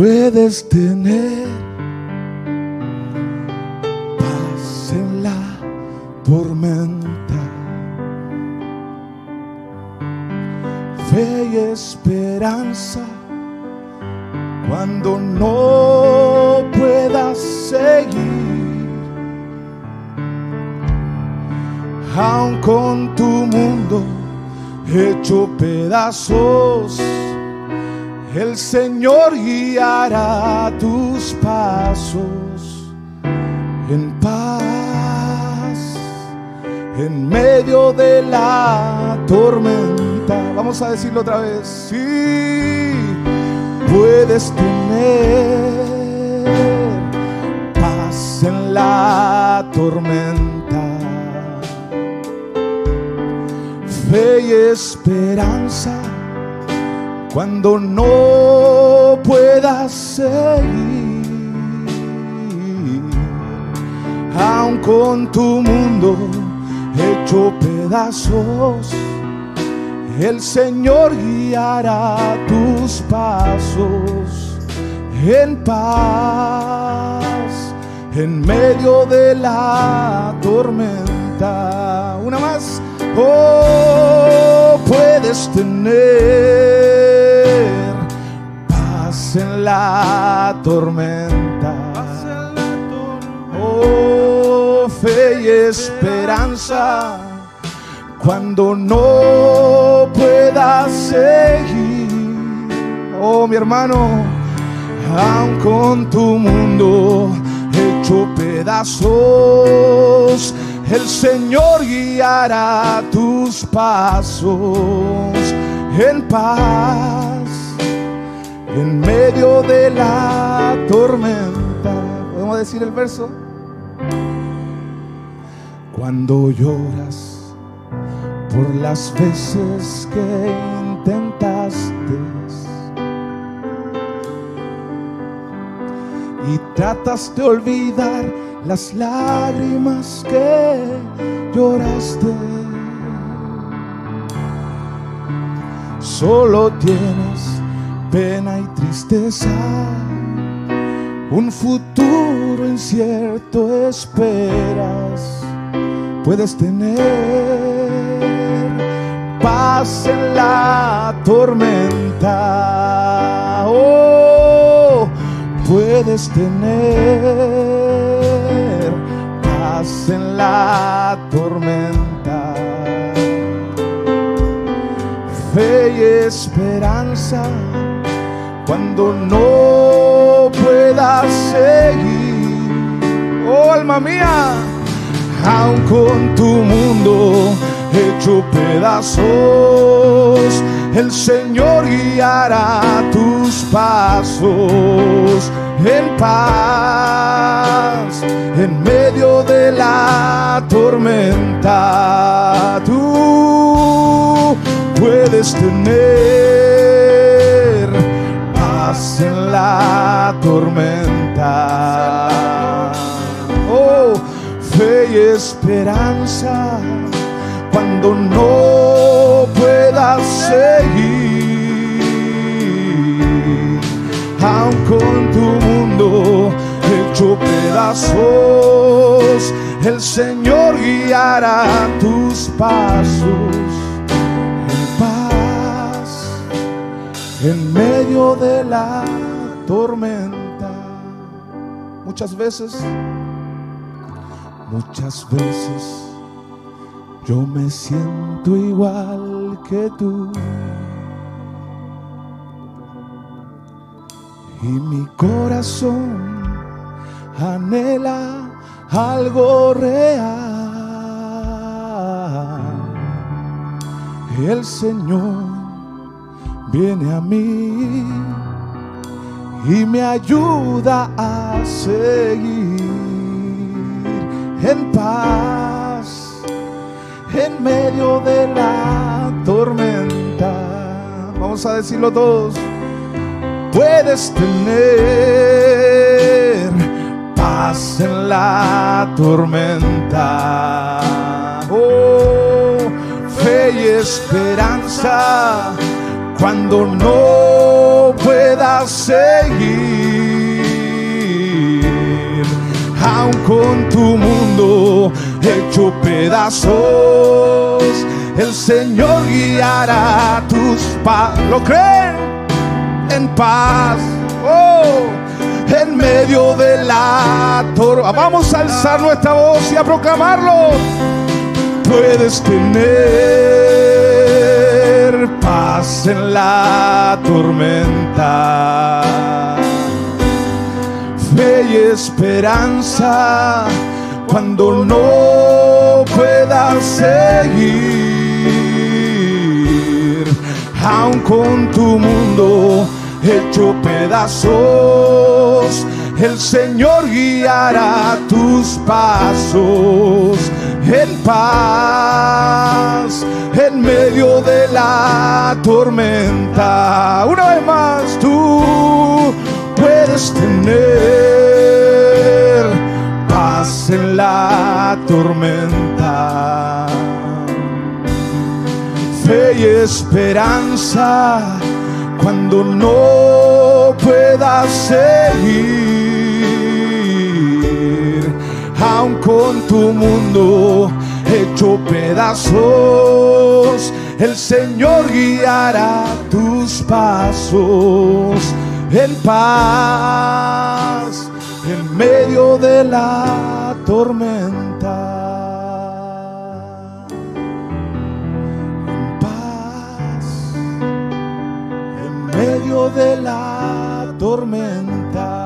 puedes tener paz en la tormenta, fe y esperanza cuando no puedas seguir. Aun con tu mundo hecho pedazos, el Señor guiará tus pasos en paz, en medio de la tormenta. Vamos a decirlo otra vez. Sí, puedes tener paz en la tormenta. Fe y esperanza cuando no puedas seguir, aun con tu mundo hecho pedazos, el Señor guiará tus pasos en paz, en medio de la tormenta. Una más, oh, puedes tener en la tormenta. Oh, fe y esperanza cuando no puedas seguir. Oh, mi hermano, aun con tu mundo hecho pedazos, el Señor guiará tus pasos en paz, en medio de la tormenta. ¿Podemos decir el verso? Cuando lloras por las veces que intentaste y tratas de olvidar las lágrimas que lloraste. Solo tienes pena y tristeza, un futuro incierto esperas. Puedes tener paz en la tormenta. Oh, puedes tener paz en la tormenta. No puedas seguir. Oh, alma mía, aun con tu mundo hecho pedazos, el Señor guiará tus pasos en paz, en medio de la tormenta. En la tormenta. Oh, fe y esperanza cuando no puedas seguir, aun con tu mundo hecho pedazos, el Señor guiará tus pasos en medio de la tormenta. Muchas veces, muchas veces yo me siento igual que tú. Y mi corazón anhela algo real. El Señor viene a mí y me ayuda a seguir en paz en medio de la tormenta. Vamos a decirlo todos. Puedes tener paz en la tormenta. Oh, fe y esperanza cuando no pueda seguir, aun con tu mundo hecho pedazos, el Señor guiará tus pasos. ¿Lo creen? En paz. Oh, en medio de la tormenta. Vamos a alzar nuestra voz y a proclamarlo. Puedes tener en la tormenta. Fe y esperanza cuando no puedas seguir, aun con tu mundo hecho pedazos, el Señor guiará tus pasos paz, en medio de la tormenta. Una vez más, tú puedes tener paz en la tormenta. Fe y esperanza cuando no puedas seguir, aun con tu mundo hecho pedazos, el Señor guiará tus pasos en paz, en medio de la tormenta. En paz en medio de la tormenta.